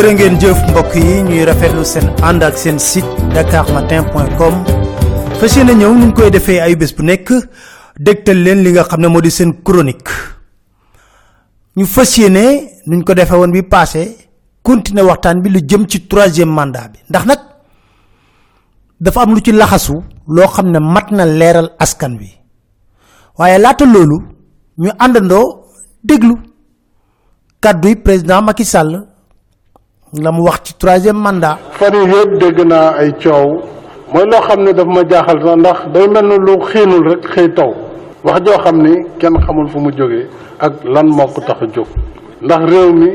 jërë ngeen jëf mbokk yi ñuy rafetlu seen ànd ak seen site dakarmatin.com fas yéene ñëw ñu koy defee ay bés bu nekk dégtal leen li nga xam ne moo di seen chronique. Ñu fas nuñ ko defee woon bi passé continuer waxtaan bi lu jëm ci troisième mandat bi. Ndax nag dafa am lu ci laxasu loo xam ne mat na leeral askan wi. Waaye laata loolu ñu àndandoo déglu kàdduy président Macky Sall la mu wax ci troisième mandat. fan yii yëpp dégg naa ay coow. mooy loo xam ne daf ma jaaxal sax ndax day mel ni lu xiinul rek xëy taw. wax joo xam ni kenn xamul fu mu jógee ak lan moo ko tax a jóg. ndax réew mi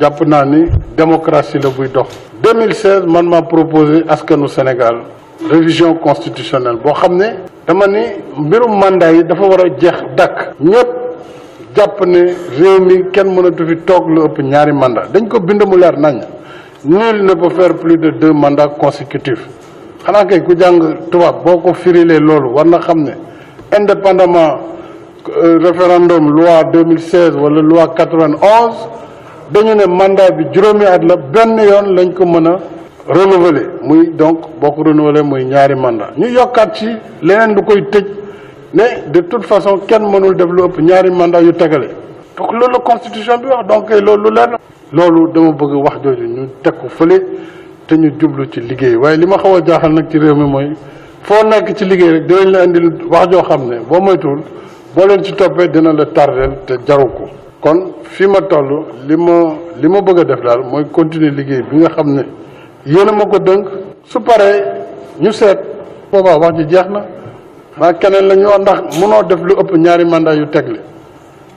jàpp naa ni démocratie la buy dox. 2016 man maa proposé askanu Sénégal révision constitutionnelle boo xam ne dama ni mbirum mandat yi dafa war a jeex dàkk. ñëpp jàpp ne réew mi kenn mënatu fi toog lu ëpp ñaari mandat. dañ ko bind mu leer nañ. Nul ne peut faire plus de deux mandats consécutifs. Xanaa kay ku jàng tubaab boo ko firilee loolu war na indépendamment référendum loi 2016 wala loi 91 dañu ne mandat bi juróomi at la benn yoon lañ ko mën renouveler. Muy donc boo ko renouveler muy ñaari mandat. Ñu yokkaat ci leneen lu koy tëj ne de toute façon kenn mënul def lu ëpp ñaari mandat yu tegale. Donc loolu la constitution bi wax donc loolu lu na loolu dama bëgg wax jooju ñu teg ko fële te ñu jublu ci liggéey waaye li ma xaw a jaaxal nag ci réew mi mooy foo nekk ci liggéey rek dinañ la indil wax joo xam ne boo moytuwul boo leen ci toppee dina la tardeel te jaru ko. kon fi ma toll li ma li ma bëgg a def daal mooy continuer liggéey bi nga xam ne yéen a ma ko dënk. su paree ñu seet boobaa wax ji jeex na. maa keneen la ñu ndax mënoo def lu ëpp ñaari mandat yu tegle.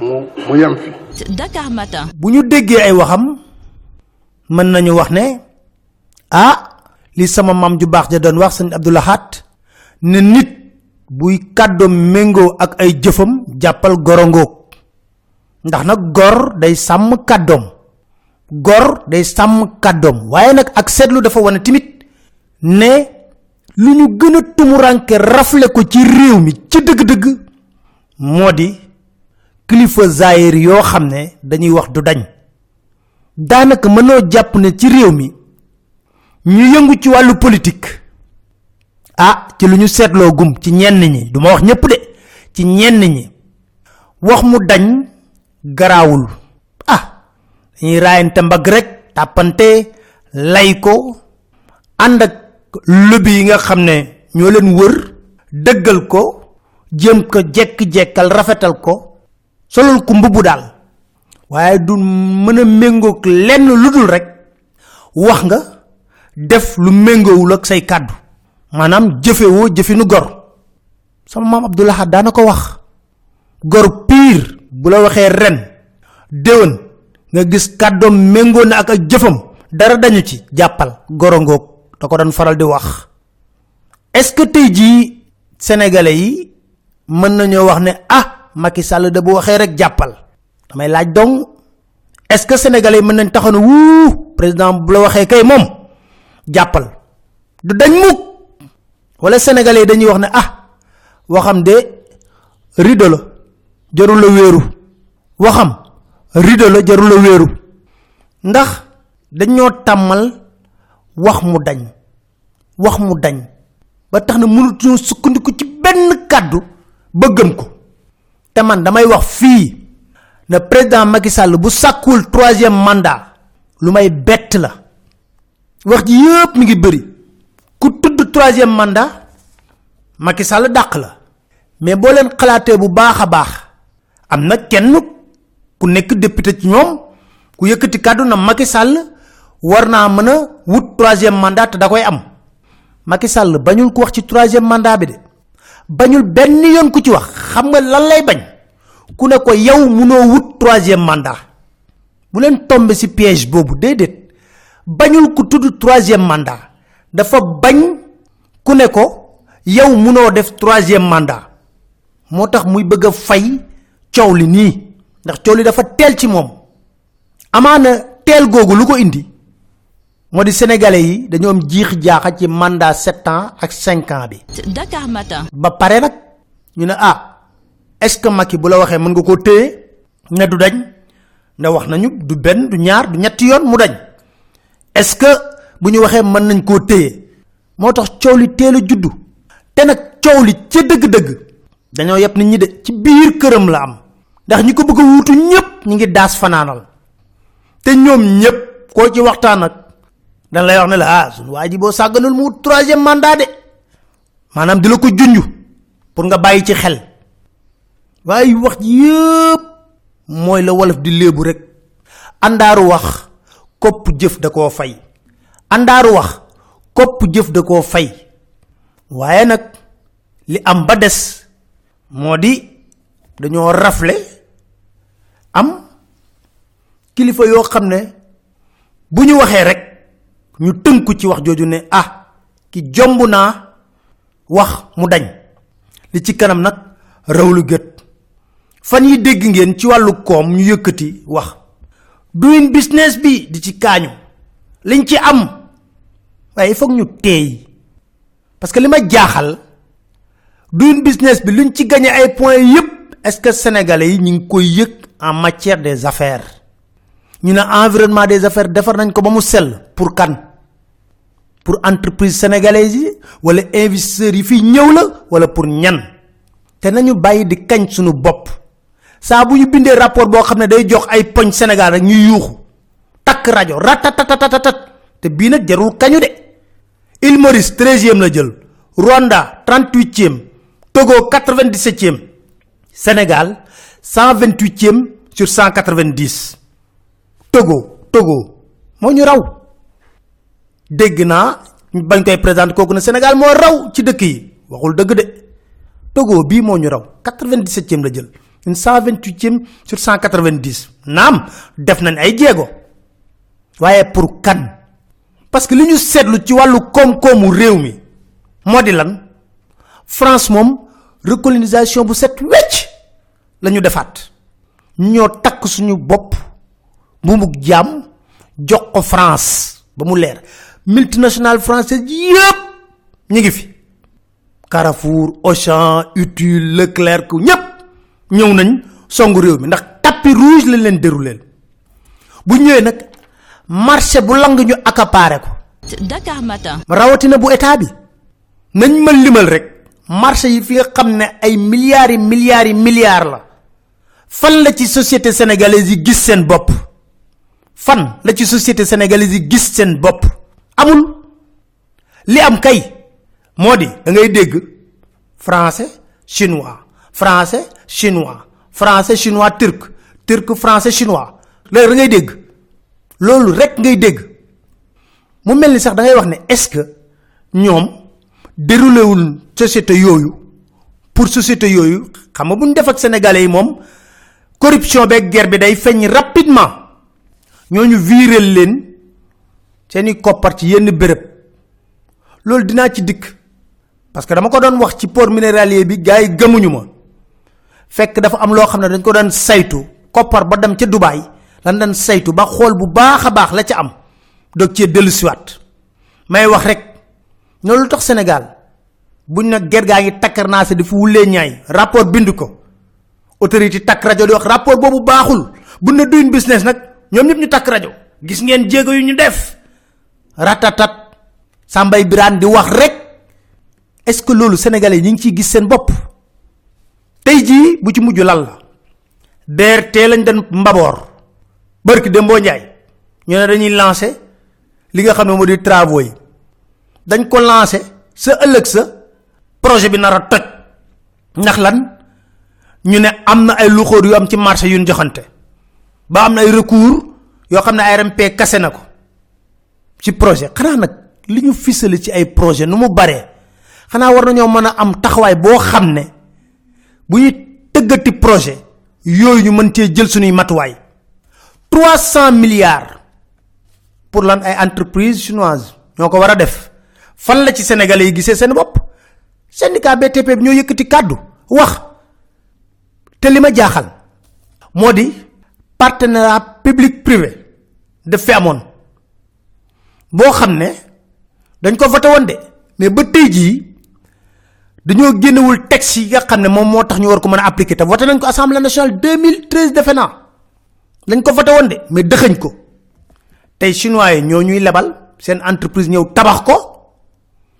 mu mu yem fi. Dakar Matin. bu ñu déggee ay waxam mën nañu wax ne ah li sama mam ju baax ja doon wax sëñ Abdoulahat ne nit buy kàddoom méngoo ak ay jëfam jàppal gorongoog ndax nag gor day sàmm kàddoom gor day sàmm kàddoom waaye nag ak seetlu dafa wane timit ne lu ñu gën a tumuranke rafle ko ci réew mi ci dëgg-dëgg moo di kilifa zaayir yoo xam ne dañuy wax du dañ. daanaka mënoo jàpp ne ci réew mi ñu yëngu ci wàllu politique. ah ci lu ñu seetloo gum ci ñenn ñi duma wax ñépp de ci ñenn ñi. wax mu dañ garaawul. ah dañuy raayante mbag rek tàppante lay ko ànd ak lobby yi nga xam ne ñoo leen wër dëggal ko jëm ko jekk-jekkal rafetal ko solul ku mbubu daal waaye du mën a méngoog lenn lu dul rek wax nga def lu méngoowul ak say kàddu. Maanaam jëfewoo jëfinu gor. Sama maam abdullah daana ko wax. Gor pire bu la waxee ren déwén nga gis kàddoom méngoo na ak ak jëfam dara dañu ci jàppal. Gorongoog da ko faral di wax. Est ce que tey sénégalais yi mën nañoo wax ne ah Macky Sall da bu waxee rek jàppal. Damay laaj dong est ce que sénégalais mën nañ taxaw ne wuu président bu la waxee kay moom jàppal. Du dañ mukk. Wala sénégalais dañuy wax ah waxam de rido la jarul la wéeru. Waxam rido la jarul la wéeru. Ndax dañoo tàmmal wax mu dañ wax mu dañ. Ba tax na mënutuñoo sukkandiku ci benn kàddu bëggam ko te man damay wax fii ne président Macky Sall bu sàkkul troisième mandat lu may bett la. Wax ji yëpp mi ngi bëri. Ku tudd troisième mandat Macky Sall dàq la. Mais boo leen xalaatee bu baax a baax am kenn ku nekk député ci ñoom ku yëkkati kàddu na Macky Sall war naa mën a wut troisième mandat te da koy am. Macky Sall bañul ko wax ci troisième mandat bi de bañul benn yoon ku ci wax. Xam nga lan lay bañ? Ku ne ko yow munoo wut troisième mandat. Bu leen tombe si piège boobu déedéet. Bañul ku tudd troisième mandat. Dafa bañ ku ne ko yow munoo def troisième mandat. Moo tax muy bëgg a fay coow li nii. Ndax coow li dafa teel ci moom. Amaana teel googu lu indi moo di sénégalais yi dañoo am jiix jaaxa ci mandat sept ans ak cinq ans bi. Dakar Matin. ba pare nag ñu ne ah est ce que Macky bu la waxee mën nga koo téye? Ne du dañ. Ne wax nañu du benn du ñaar du ñetti yoon mu dañ. Est ce que bu ñu waxee mën nañ koo téye? Moo tax coow li teel a juddu te nag coow li ca dëgg-dëgg dañoo yeb nit ñi de ci biir këram la am. Ndax ñi ko bëgg a wuutu ñëpp ñi ngi daas fanaanal. Te ñoom ñëpp koo ci waxtaan nag dañ lay wax ne la ah suñu waa ji boo sàgganul mu troisième mandat de maanaam di la ko junj pour nga bàyyi ci xel waaye wax yëpp mooy la wolof di léebu rek. Àndaaru wax kopp jëf da fay. Àndaaru wax kopp jëf da fay. Waaye nag li am ba des moo di dañoo rafle. Am kilifa yoo xam ne bu ñu waxee rek ñu tënku ci wax jooju ne ah ki jomb naa wax mu dañ. Li ci kanam nag rawlu gët. Fan yi dégg ngeen ci wàllu koom ñu yëkkati wax. Doing business bi di ci kaañu. Liñ ci am. Waaye foog ñu teey. Parce que li ma jaaxal doing business bi luñ ci gagné ay points yépp est-ce que sénégalais yi ñu ngi koy yëg en matière des affaires? Ñu ne environnement des affaires defar nañ ko ba mu sell. Pour kan pour entreprise sénégalaise yi wala investisseurs yi fi ñëw la wala pour ñan. Te nañu bàyyi di kañ suñu bopp. Saa bu ñu bindee rapport boo xam ne day jox ay poñ sénégal rek ñuy yuuxu takk rajo ratatatatatat te bii nag jarul kañu de. Il maurice 13e la jël rwanda 38e togo 97e sénégal 128e sur 190 togo togo moo ñu raw dégg naa bañ koy présenter kooku ne sénégal moo raw ci dëkk yi. Waxul dëgg de. Togo bii moo ñu raw. 97e la jël. Une 128e sur 190 naam def nañ ay jéego. Waaye pour kan? Parce que li ñu seetlu ci wàllu koom-koomu réew mi moo di lan? France moom recolonisation bu set wecc la ñu defaat. Ñoo takk suñu bopp bu jaam jox ko france ba mu leer multinationale française yépp ñi ngi fi. Carrefour auchan utile leclerc ñépp ñëw nañ songu réew mi ndax tapis rouge lañ leen dérouleel bu ñëwee nag marché bu lang ñu accaparé ko. Dakar Matin. rawatina bu état bi. Nañ ma limal rek marché yi fi nga xam ne ay milliards yi milliards yi milliards la. Fan la ci société sénégalaise yi gis seen bopp? Fan la ci société sénégalaise yi gis seen bopp amul. Li am kay moo da ngay français chinois français chinois français chinois turc turc français chinois. Léegi da ngay dégg. Loolu rek ngay dégg. Mu mel ni sax da ngay wax ne est-ce que ñoom déroulé wul société yooyu pour société xam def ak corruption beeg guerre bi day feeñ rapidement. Ñooñu viréel leen seeni koppar ci yenn béréb loolu dinaa ci dikk. Parce que dama ko doon wax ci port minéralier bi gars yi gëmuñu ma. Fekk dafa am loo xam ne dañ ko doon saytu. Koppar ba dem ca dubaay lan doon saytu ba xool bu baax a baax la ca am. Dog cee dellu siwaat may wax rek noonu lu tax sénégal buñ na ger gaa ngi takkar naa di fu wulee ñaay rapport bind ko. Autorité takk rajo di wax rapport boobu baaxul. Bu ne doing business nag ñoom ñëpp ñu takk rajo. Gis ngeen jéego yu ñu def ratatat. Sambay biraan di wax rek. Est ce que loolu sénégalais ñi ngi ciy gis seen bopp? Tey jii bu ci mujj lal la. Lañ den mbaboor. Barki dembo njaay ñu ne dañuy lancer li nga xam ne moo di travaux dañ ko lancer sa ëllëg sa projet bi nar a toj. Ndax lan? Ñu ne am na ay luxóor yu am ci marché yu joxante. Ba am na ay recours yoo xam ne ARMP kase na ko ci projet. Xanaa nag li ñu fisale ci ay projet nu mu baree xanaa war nañoo mën a am taxawaay boo xam ne bu ñu tëggati projet yooyu ñu mën cee jël suñuy matuwaay. 300 milliards pour lan ay entreprise chinoise ñoko wara def. Fan la ci sénégalais yi gisé sen bop syndicat btp bi ñoo yëkëti kaddu wax. Te lima jaaxal modi partenariat public privé de fi bo xamne dañ ko voté won de. mais ba tay ji dañoo génnewul texte yi nga xamne mom moo tax ñu war ko mën a appliquer te voté nañ ko assemblée nationale 2013 defe naa. lañ ko voté won de mais dëxëñ ko. tay chinois yi ñoo ñuy lebal seen entreprise ñëw tabax ko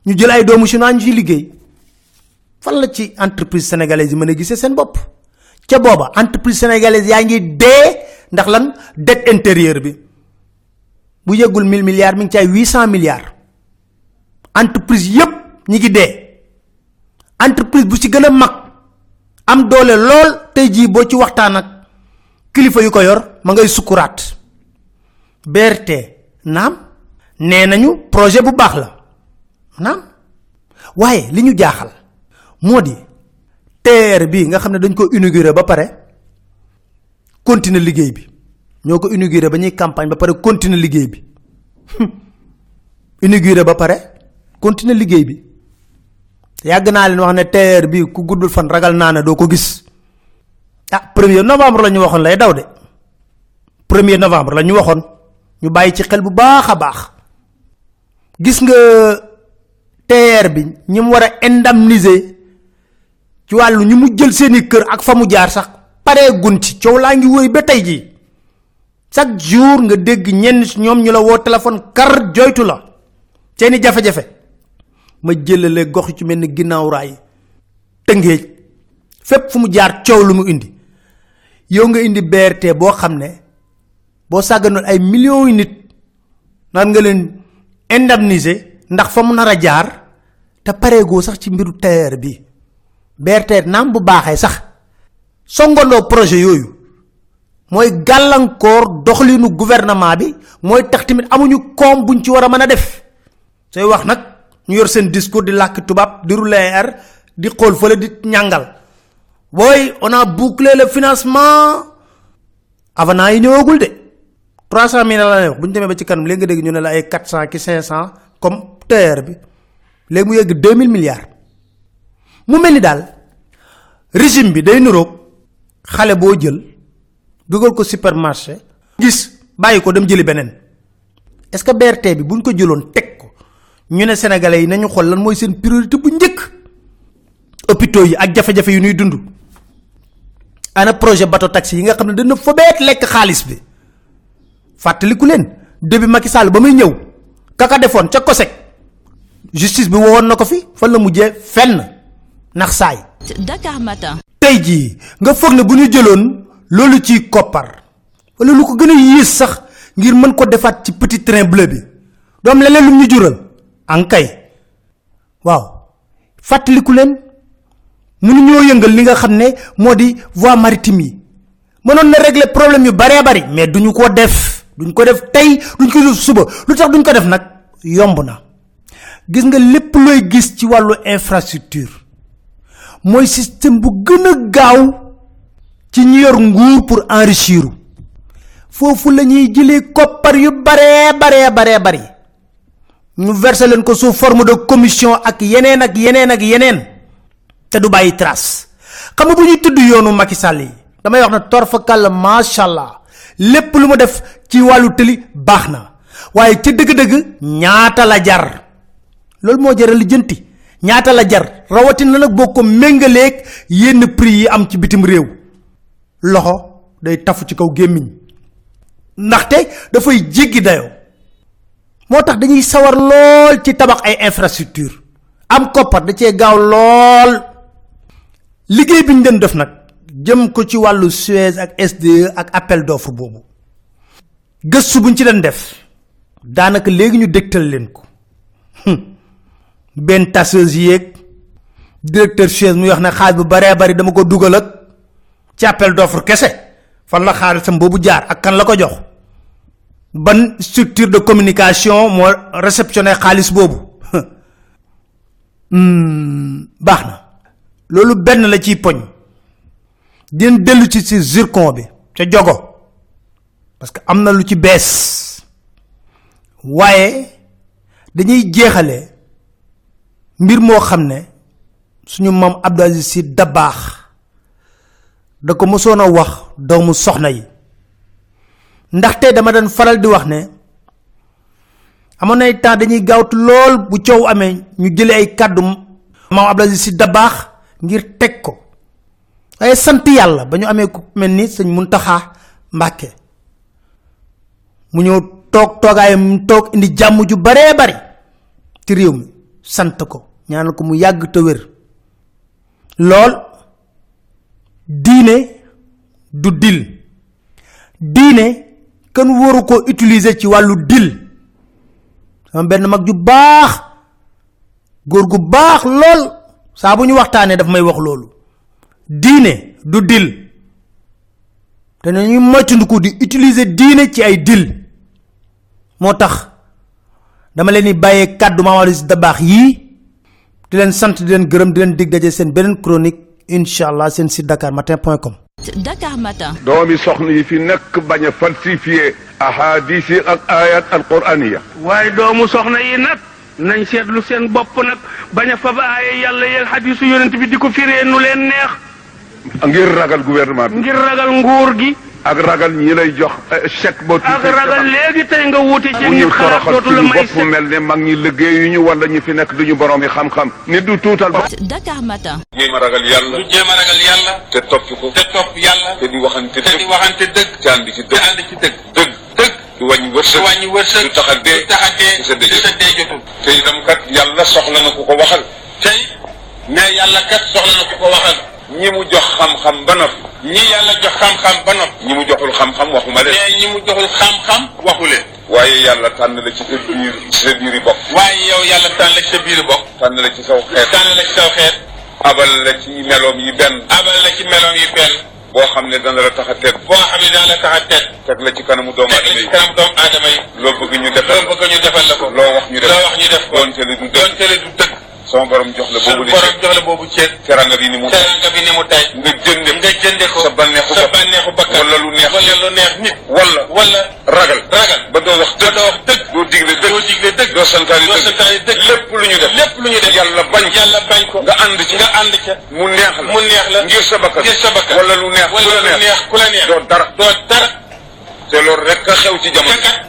ñu jël ay doomu chinois ñu ci liggéey. fan la ci entreprise sénégalaise yi mën a seen ca entreprise sénégalaise yaa ngi ndax lan? dette intérieure bi bu yeggul 1000 milliards mi ngi ci ay 800 milliards. Entreprise yépp ñi ngi dee. Entreprise bu ci gën a mag am doole lool tey jii boo ci waxtaan ak kilifa yu ko yor ma ngay sukuraat BRT nañu projet bu baax la naam. Waaye li ñu jaaxal moo di TER bi nga xam ne dañ ko inauguré ba pare continuer liggéey bi ñoo ko inauguré ba campagne ba pare continuer liggéey bi. Inauguré ba pare continuer liggéey bi. Yàgg naa leen wax ne TER bi ku guddul fan ragal naa ne doo ko gis. Ah premier novembre la ñu waxoon lay daw de. Premier novembre la ñu waxoon. Ñu bàyyi ci xel bu a baax. Gis nga TER bi ñi mu war indemniser ci wàllu ñu mu jël seeni kër ak fa mu jaar sax paree gun ci. Coow laa ngi wëy ba tey jii chaque jour nga dégg ñenn ñoom ñu la woo téléphone kar joytu la. Seeni jafe-jafe. Ma jëlale gox ci mel ni ginnaaw raay tëngéej. Fépp fu mu jaar coow lu mu indi. Yow nga indi BRT boo xam ne boo ay millions yi nit naan nga leen indemniser ndax fa mu nar a jaar te pareegoo sax ci mbiru TER bi. BRT naam bu baaxee sax. Songandoo projet yooyu mooy gàllankoor doxalinu gouvernement bi mooy tax tamit amuñu koom buñ ci war a mën a def. Sooy wax nag ñu yor seen discours di làkk tubaab di rouler di xool fële di ñàngal. Boy on a bouclé le financement. Avenant yi ñëwagul de. 300 000 la wax. Bu ñu demee ba ci kanam nga dégg ñu ne la ay 400 ki 500 comme TER bi. Léegi mu yegg 2000 milliards. Mu mel ni daal régime bi day nuroog xale boo jël dugal ko supermarché gis bàyyi ko dem jëli beneen. Est ce que BRT bi buñ ko jëloon teg ko ñu ne sénégalais yi nañu xool lan mooy seen priorité bu njëkk. Hôpitaux yi ak jafe-jafe yu ñuy dund. Ana projet bateau taxi yi nga xam ne dana fobeet lekk xaalis bi. Fàttaliku leen début Macky Sall ba muy ñëw kaka defoon ca COSEC. Justice bi wowoon na ko fi fan la mujjee fenn nax saay. Dakar Matin. tey jii nga foog ne bu ñu jëloon loolu ci koppar wala lu ko gën a yées sax ngir mën ko defaat ci petit train bleu bi. doom leneen lu ñu jural. ankay waaw. fàttaliku leen mënu ñoo yëngal li nga xam ne moo di voie maritime yi. mënoon na régler problème yu baree bari mais duñu ko def. duñ ko def tey duñ ko def suba. lu tax duñ ko def nag? yomb na. gis nga lépp looy gis ci wàllu infrastructure. mooy système bu gën gaaw ci ñi yor nguur pour enrichir foofu la ñuy koppar yu baree baree baree bari. Ñu verser leen ko sous forme de commission ak yeneen ak yeneen ak yeneen. Te du bàyyi trace. Xam nga bu ñuy tudd yoonu Macky Sall yi damay wax na torfakal macha allah lépp lu mu def ci wàllu tëli baax na. Ca dëgg-dëgg ñaata la jar? Loolu moo jaral lijjanti. Ñaata la jar? Rawatina yenn prix yi am ci bitim loxo day tafu ci kaw gémmiñ. ndaxte dafay jéggi dayoo moo tax dañuy sawar lool ci tabax ay infrastructure. am koppar da cee gaaw lool. liggéey bi ñu doon def nag jëm ko ci wàllu Suez ak SDE ak appel d'offre boobu. gëstu buñ ci doon def. daanaka léegi ñu dégtal leen ko. Benn tasseuse yeeg directeur Suez muy wax ne xaalis bu baree bari dama ko dugal ak ci appel d'offre kese. Fan la xaalisam boobu jaar ak kan la ko jox? Ban structure de communication moo réceptionné xaalis boobu? Baax na. Loolu benn la ciy poñ. Dinañ dellu ci si zircon bi ca jogo. Parce que am na lu ci bees. Waaye dañuy jeexale mbir moo xam suñu mam abdou aziz si dabaax da ko mosoon a wax doomu soxna yi. ndaxte dama doon faral di wax ne amoon ay temps dañuy gaawtu lool bu coow amee ñu jële ay kàddu mam abdou aziz si dabaax ngir teg ko. waaye sant yàlla ba ñu amee ku mel ni sëñ muntaxa mbàkke. mu ñëw toog toogaayam toog indi jàmm ju baree bari ci réew mi. sant ko ñaanal ko mu yàgg te wér. lool diine du dil. Diine kenn waru ko utiliser ci wàllu dil. Sama benn mag ju baax góor gu baax lool. Saa bu ñu waxtaanee daf may wax loolu. Diine du dil. Te nañuy moytandiku di utiliser diine ci ay dil. Moo tax dama leen di bàyyee kàddu baax yii. Di leen sant di leen gërëm di leen dig daje seen beneen chronique incha allah seen site dakar matin point com. Dakar Matin. doomi soxna yi fi nekk bañ a falsifié ahadis yi ak ayat alquraniya. Waaye doomu soxna yi nag nañ seetlu seen bopp nag bañ a fab aaye yàlla yeeg xadisu yonent bi di ko firee nu leen neex. Ngir ragal gouvernement bi. Ngir ragal nguur gi. Ak ragal ñi lay jox eh, chèque ba ak ragal léegi tey nga wuute ci nit ñu xalaat dootu la may bopp mel ne mag ñi liggéeyu ñu wala ñi fi nekk duñu borom yi xam-xam nit du tuutal ba Dakar Matin. jéem a ragal yàlla jéem a ragal yàlla te topp ko te topp yàlla te di waxante te di dëgg waxante dëgg te ànd ci te dëgg ànd ci dëgg dëgg dëgg du wàññi du wërsëg wàññi wërsëg du tax a dee du tax a dee du sa dee du sa dee jotul te itam kat yàlla soxla na ku ko waxal tey mais yàlla kat soxla na ku ko waxal ñi mu jox xam-xam ba noppi. ñi yàlla jox xam-xam ba noppi. ñi mu joxul xam-xam waxuma leen. mais ñi mu joxul xam-xam waxu leen. waaye yàlla tànn la ci sa biir sa biiri bopp. waaye yow yàlla tànn la ci sa biir bokk tànn la ci saw xeet. tànn la ci saw xeet. abal la ci meloom yi benn. abal la ci meloom yi benn. boo xam ne dana la tax a tedd. boo xam ne dana la tax a tedd. teg la ci kanamu doomu teg la ci yi. doomu aadama yi. loo bëgg ñu defal loo bëgg ñu defal la ko. loo wax ñu def loo wax ñu def ko. doonte li du dëgg. Sama borom jox la boobu li borom jox la boobu ceet teranga bi ni mu teranga bi ni mu tay nga jënde nga jënde ko. sa bànneexu sa bopp bànneexu bakkan. Wala lu neex. Wala lu neex nit. Wala. Wala. Ragal. Ragal. Ba doo wax dëgg. Doo wax dëgg. Doo digle dëgg. Doo digle dëgg. Doo santaani doo dëgg santaani dëgg. Lépp lu ñu def. Lépp lu ñu def. Yàlla bañ yàlla bañ ko. Nga ànd ci nga ànd ca. Mu neex la. Mu neex la. Ngir sa bakkan. Ngir sa bakkan. Wala lu neex. Ku wala la lu neex. ku la neex. Doo dara. Doo dara. Te loolu rek ka xew ci jamono.